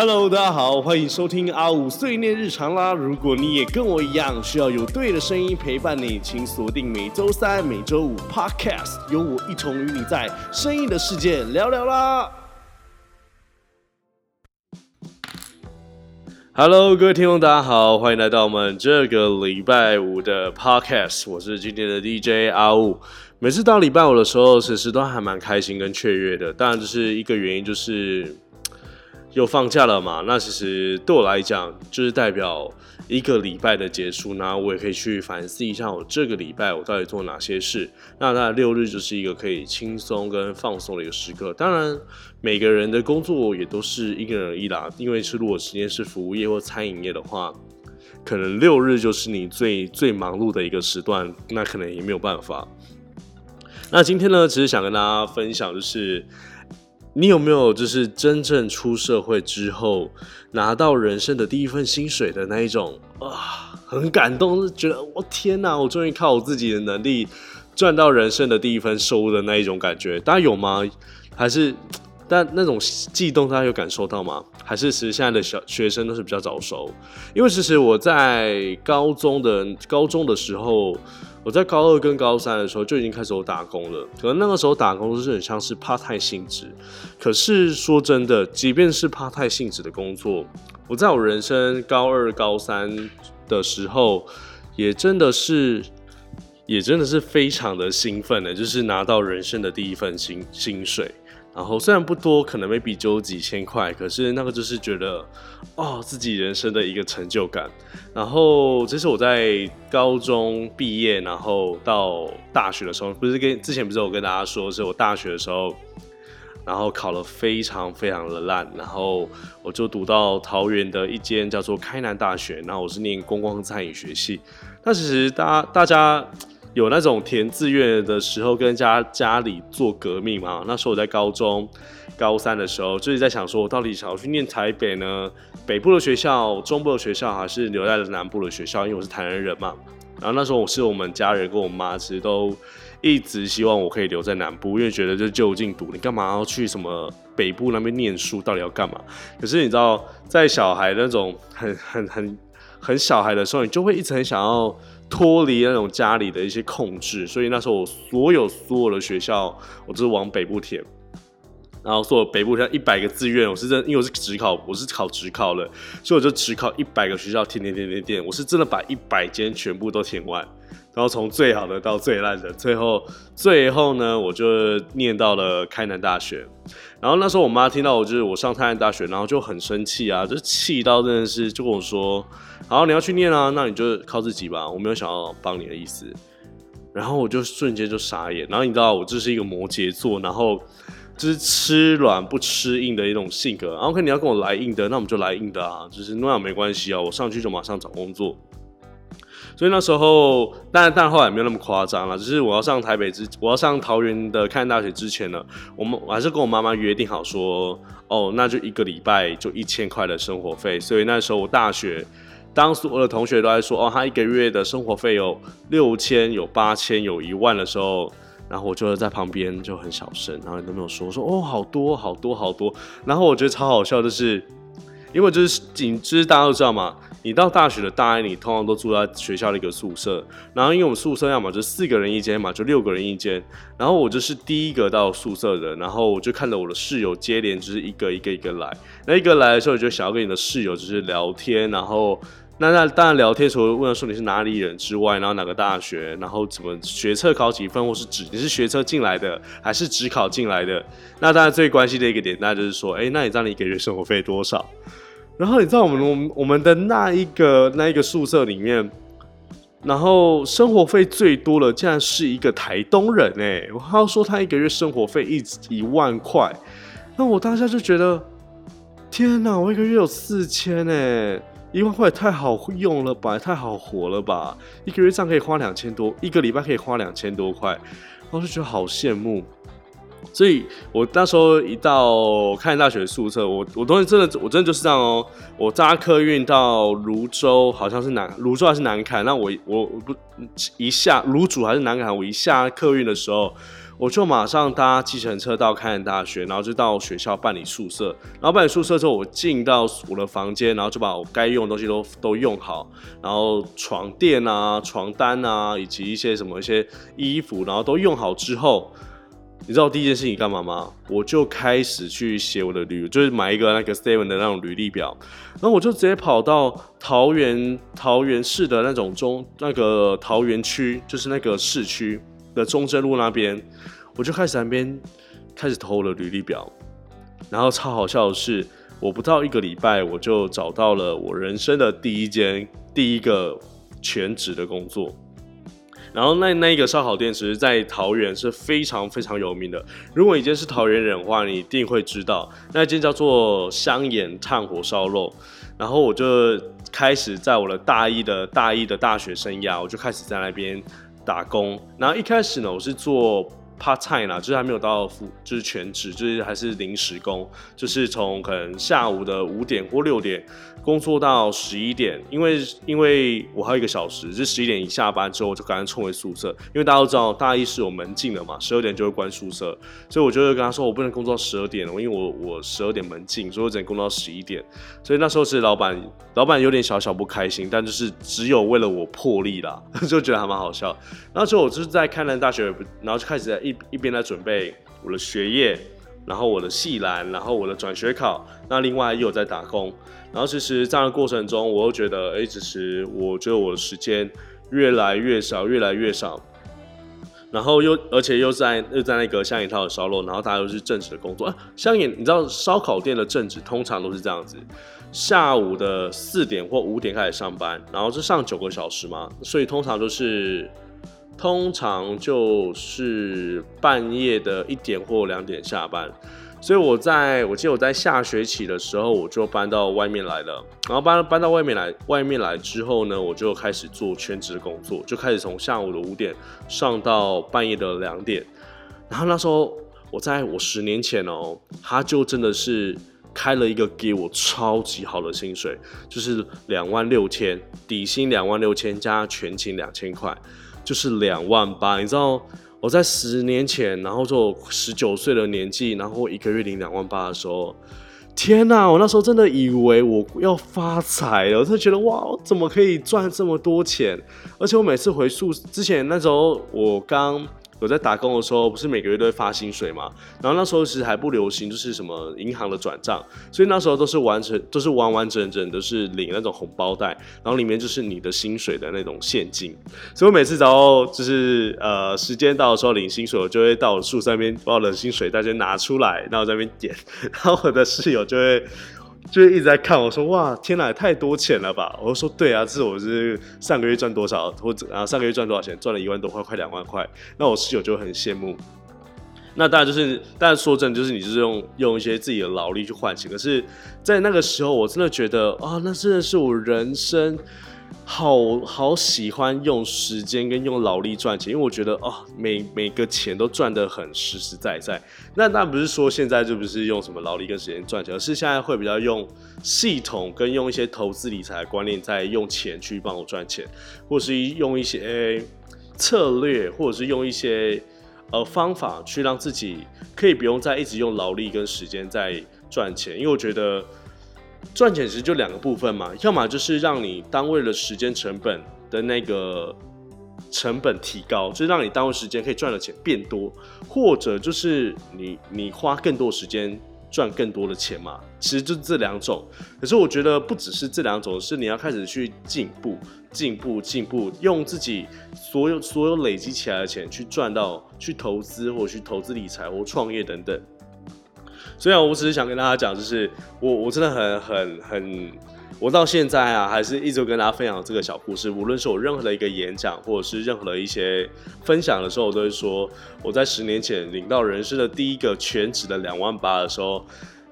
Hello，大家好，欢迎收听阿五碎念日常啦。如果你也跟我一样需要有对的声音陪伴你，请锁定每周三、每周五 Podcast，有我一同与你在声音的世界聊聊啦。Hello，各位听众，大家好，欢迎来到我们这个礼拜五的 Podcast，我是今天的 DJ 阿五。每次到礼拜五的时候，其实都还蛮开心跟雀跃的。当然，就是一个原因，就是又放假了嘛。那其实对我来讲，就是代表一个礼拜的结束。那我也可以去反思一下，我这个礼拜我到底做哪些事。那那六日就是一个可以轻松跟放松的一个时刻。当然，每个人的工作也都是因人而异啦。因为是如果时间是服务业或餐饮业的话，可能六日就是你最最忙碌的一个时段，那可能也没有办法。那今天呢，只是想跟大家分享，就是你有没有就是真正出社会之后拿到人生的第一份薪水的那一种啊，很感动，觉得我天哪，我终于靠我自己的能力赚到人生的第一份收入的那一种感觉，大家有吗？还是但那种悸动，大家有感受到吗？还是其实现在的小学生都是比较早熟？因为其实我在高中的高中的时候。我在高二跟高三的时候就已经开始有打工了，可能那个时候打工都是很像是 part time 性质。可是说真的，即便是 part time 性质的工作，我在我人生高二、高三的时候，也真的是，也真的是非常的兴奋的，就是拿到人生的第一份薪薪水。然后虽然不多，可能没比就几千块，可是那个就是觉得，哦，自己人生的一个成就感。然后这是我在高中毕业，然后到大学的时候，不是跟之前不是我跟大家说，是我大学的时候，然后考了非常非常的烂，然后我就读到桃园的一间叫做开南大学，然后我是念观光餐饮学系。那其实大大家。有那种填志愿的时候跟家家里做革命嘛？那时候我在高中高三的时候，就是在想说，我到底想要去念台北呢，北部的学校、中部的学校，还是留在了南部的学校？因为我是台南人嘛。然后那时候我是我们家人跟我妈，其实都一直希望我可以留在南部，因为觉得就就近读，你干嘛要去什么北部那边念书？到底要干嘛？可是你知道，在小孩那种很很很很小孩的时候，你就会一直很想要。脱离那种家里的一些控制，所以那时候我所有所有的学校，我都是往北部填。然后说北部像一百个志愿，我是真，因为我是职考，我是考职考了，所以我就只考一百个学校，填填填填填，我是真的把一百间全部都填完。然后从最好的到最烂的，最后最后呢，我就念到了开南大学。然后那时候我妈听到我就是我上开南大学，然后就很生气啊，就气到真的是就跟我说：“好，你要去念啊，那你就靠自己吧，我没有想要帮你的意思。”然后我就瞬间就傻眼。然后你知道我这是一个摩羯座，然后就是吃软不吃硬的一种性格。然后可你要跟我来硬的，那我们就来硬的啊，就是那样没关系啊，我上去就马上找工作。所以那时候，但但后来没有那么夸张了。只是我要上台北之，我要上桃园的看大学之前呢，我们我还是跟我妈妈约定好说，哦，那就一个礼拜就一千块的生活费。所以那时候我大学，当所有的同学都在说，哦，他一个月的生活费有六千、有八千、有一万的时候，然后我就在旁边就很小声，然后都没有说，说哦，好多好多好多。然后我觉得超好笑，就是因为就是仅就是大家都知道嘛。你到大学的大一，你通常都住在学校的一个宿舍，然后因为我们宿舍要么就四个人一间嘛，就六个人一间，然后我就是第一个到宿舍的，然后我就看着我的室友接连就是一个一个一个来，那一个来的时候，我就想要跟你的室友就是聊天，然后那那当然聊天除了问说你是哪里人之外，然后哪个大学，然后怎么学测考几分，或是只你是学测进来的还是只考进来的，那当然最关心的一个点，那就是说，哎，那你知道你一个月生活费多少？然后你知道我们我们我们的那一个那一个宿舍里面，然后生活费最多的竟然是一个台东人哎！我他说他一个月生活费一一万块，那我当下就觉得天哪，我一个月有四千哎，一万块太好用了吧，太好活了吧！一个月这样可以花两千多，一个礼拜可以花两千多块，然后就觉得好羡慕。所以我那时候一到开大学宿舍，我我东西真的，我真的就是这样哦。我搭客运到泸州，好像是南泸州还是南坎？那我我我不一下泸主还是南坎？我一下客运的时候，我就马上搭计程车到开南大学，然后就到学校办理宿舍。然后办理宿舍之后，我进到我的房间，然后就把我该用的东西都都用好，然后床垫啊、床单啊，以及一些什么一些衣服，然后都用好之后，你知道第一件事情干嘛吗？我就开始去写我的履，就是买一个那个 Seven 的那种履历表，然后我就直接跑到桃园桃园市的那种中那个桃园区，就是那个市区。的中正路那边，我就开始那边开始投我的履历表，然后超好笑的是，我不到一个礼拜，我就找到了我人生的第一间第一个全职的工作。然后那那一个烧烤店，其实，在桃园是非常非常有名的。如果已经是桃园人的话，你一定会知道那间叫做香眼炭火烧肉。然后我就开始在我的大一的大一的大学生涯，我就开始在那边。打工，然后一开始呢，我是做 part time 啦，就是还没有到付，就是全职，就是还是临时工，就是从可能下午的五点或六点。工作到十一点，因为因为我还有一个小时，就十一点一下班之后，我就赶快冲回宿舍。因为大家都知道大一是有门禁的嘛，十二点就会关宿舍，所以我就会跟他说，我不能工作到十二点了，因为我我十二点门禁，所以我只能工作到十一点。所以那时候是老板，老板有点小小不开心，但就是只有为了我破例啦，就觉得还蛮好笑。那时候我就是在开南大学，然后就开始在一一边在准备我的学业。然后我的系栏，然后我的转学考，那另外又有在打工，然后其实这样的过程中，我又觉得，哎，其实我觉得我的时间越来越少，越来越少，然后又而且又在又在那个香烟套的烧肉，然后大家又是正职的工作啊，香烟，你知道烧烤店的正职通常都是这样子，下午的四点或五点开始上班，然后是上九个小时嘛，所以通常都是。通常就是半夜的一点或两点下班，所以我在我记得我在下学期的时候我就搬到外面来了，然后搬搬到外面来，外面来之后呢，我就开始做全职工作，就开始从下午的五点上到半夜的两点，然后那时候我在我十年前哦，他就真的是开了一个给我超级好的薪水，就是两万六千底薪两万六千加全勤两千块。就是两万八，你知道我在十年前，然后就十九岁的年纪，然后一个月领两万八的时候，天呐！我那时候真的以为我要发财了，我就觉得哇，怎么可以赚这么多钱？而且我每次回宿之前那时候，我刚。我在打工的时候，不是每个月都会发薪水嘛？然后那时候其实还不流行，就是什么银行的转账，所以那时候都是完成，都是完完整整的是领那种红包袋，然后里面就是你的薪水的那种现金。所以我每次只要就是呃时间到的时候领薪水，我就会到我宿舍那边把我的薪水袋就拿出来，然后在那边点，然后我的室友就会。就是一直在看我说哇天哪太多钱了吧！我说对啊，这是我是上个月赚多少，或者然后上个月赚多少钱，赚了一万多块，快两万块。那我室友就很羡慕。那当然就是，但是说真的，就是你就是用用一些自己的劳力去换钱。可是，在那个时候，我真的觉得啊，那真的是我人生。好好喜欢用时间跟用劳力赚钱，因为我觉得哦，每每个钱都赚得很实实在在。那那不是说现在就不是用什么劳力跟时间赚钱，而是现在会比较用系统跟用一些投资理财观念在用钱去帮我赚钱，或是用一些策略，或者是用一些呃方法去让自己可以不用再一直用劳力跟时间在赚钱，因为我觉得。赚钱其实就两个部分嘛，要么就是让你单位的时间成本的那个成本提高，就是让你单位时间可以赚的钱变多，或者就是你你花更多时间赚更多的钱嘛。其实就是这两种。可是我觉得不只是这两种，是你要开始去进步、进步、进步，用自己所有所有累积起来的钱去赚到、去投资或去投资理财或创业等等。虽然我只是想跟大家讲，就是我我真的很很很，我到现在啊，还是一直跟大家分享这个小故事。无论是我任何的一个演讲，或者是任何的一些分享的时候，我都会说，我在十年前领到人生的第一个全职的两万八的时候，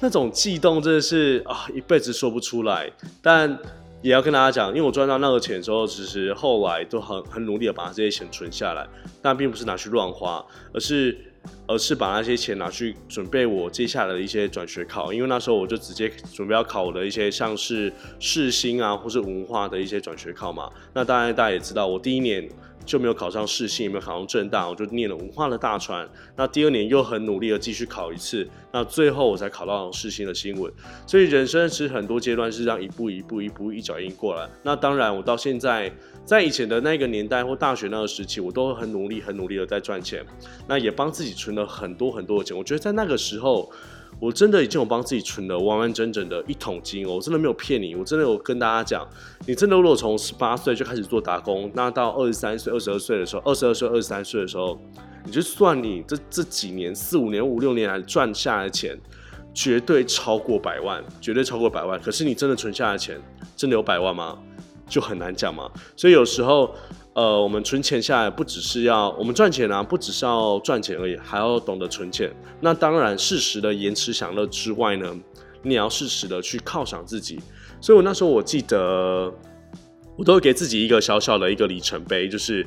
那种悸动真的是啊，一辈子说不出来。但也要跟大家讲，因为我赚到那个钱的时候，其实后来都很很努力的把这些钱存下来，但并不是拿去乱花，而是。而是把那些钱拿去准备我接下来的一些转学考，因为那时候我就直接准备要考我的一些像是世新啊，或是文化的一些转学考嘛。那当然大家也知道，我第一年就没有考上世新，也没有考上正大，我就念了文化的大传。那第二年又很努力的继续考一次，那最后我才考到世新的新闻。所以人生其实很多阶段是这样一步一步、一步一脚印过来。那当然，我到现在在以前的那个年代或大学那个时期，我都很努力、很努力的在赚钱，那也帮自己存了很多很多的钱。我觉得在那个时候。我真的已经有帮自己存了完完整整的一桶金哦，我真的没有骗你，我真的有跟大家讲，你真的如果从十八岁就开始做打工，那到二十三岁、二十二岁的时候，二十二岁、二十三岁的时候，你就算你这这几年四五年、五六年来赚下来的钱，绝对超过百万，绝对超过百万。可是你真的存下来的钱，真的有百万吗？就很难讲嘛。所以有时候。呃，我们存钱下来不只是要我们赚钱啊，不只是要赚钱而已，还要懂得存钱。那当然，适时的延迟享乐之外呢，你也要适时的去犒赏自己。所以我那时候我记得，我都会给自己一个小小的一个里程碑，就是。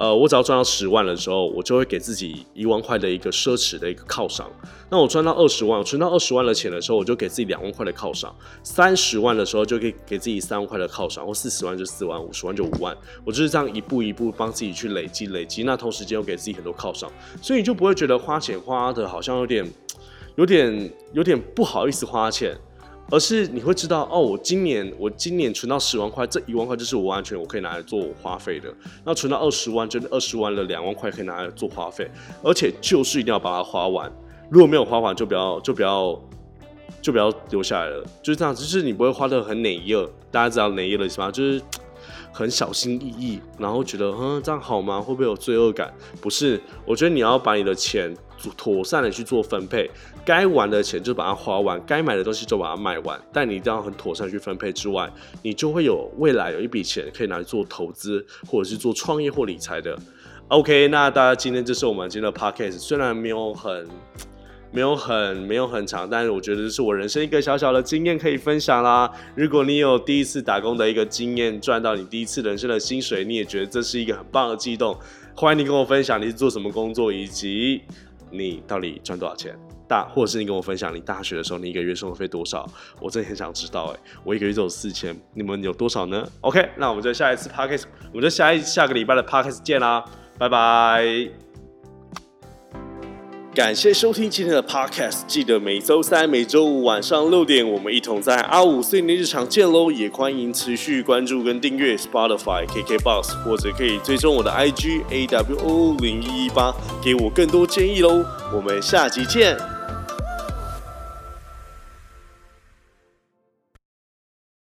呃，我只要赚到十万的时候，我就会给自己一万块的一个奢侈的一个犒赏。那我赚到二十万，我存到二十万的钱的时候，我就给自己两万块的犒赏。三十万的时候，就可以给自己三万块的犒赏，或四十万就四万，五十万就五万。我就是这样一步一步帮自己去累积累积。那同时间又给自己很多犒赏，所以你就不会觉得花钱花的好像有点、有点、有点不好意思花钱。而是你会知道哦，我今年我今年存到十万块，这一万块就是我完全我可以拿来做花费的。那存到二十万，就是二十万的两万块可以拿来做花费，而且就是一定要把它花完。如果没有花完，就不要就不要就不要留下来了。就是这样，就是你不会花的很哪一大家知道哪一的意思吗？就是。很小心翼翼，然后觉得嗯这样好吗？会不会有罪恶感？不是，我觉得你要把你的钱妥善的去做分配，该玩的钱就把它花完，该买的东西就把它买完。但你一定要很妥善去分配之外，你就会有未来有一笔钱可以拿来做投资，或者是做创业或理财的。OK，那大家今天这是我们今天的 Podcast，虽然没有很。没有很没有很长，但是我觉得这是我人生一个小小的经验可以分享啦。如果你有第一次打工的一个经验，赚到你第一次人生的薪水，你也觉得这是一个很棒的激动，欢迎你跟我分享你是做什么工作，以及你到底赚多少钱。大，或者是你跟我分享你大学的时候你一个月生活费多少，我真的很想知道哎，我一个月只有四千，你们有多少呢？OK，那我们就下一次 Podcast，我们就下一下个礼拜的 Podcast 见啦，拜拜。感谢收听今天的 Podcast，记得每周三、每周五晚上六点，我们一同在阿五碎念日常见喽！也欢迎持续关注跟订阅 Spotify、KKBox，或者可以追踪我的 IG AWO 零一一八，给我更多建议喽！我们下集见。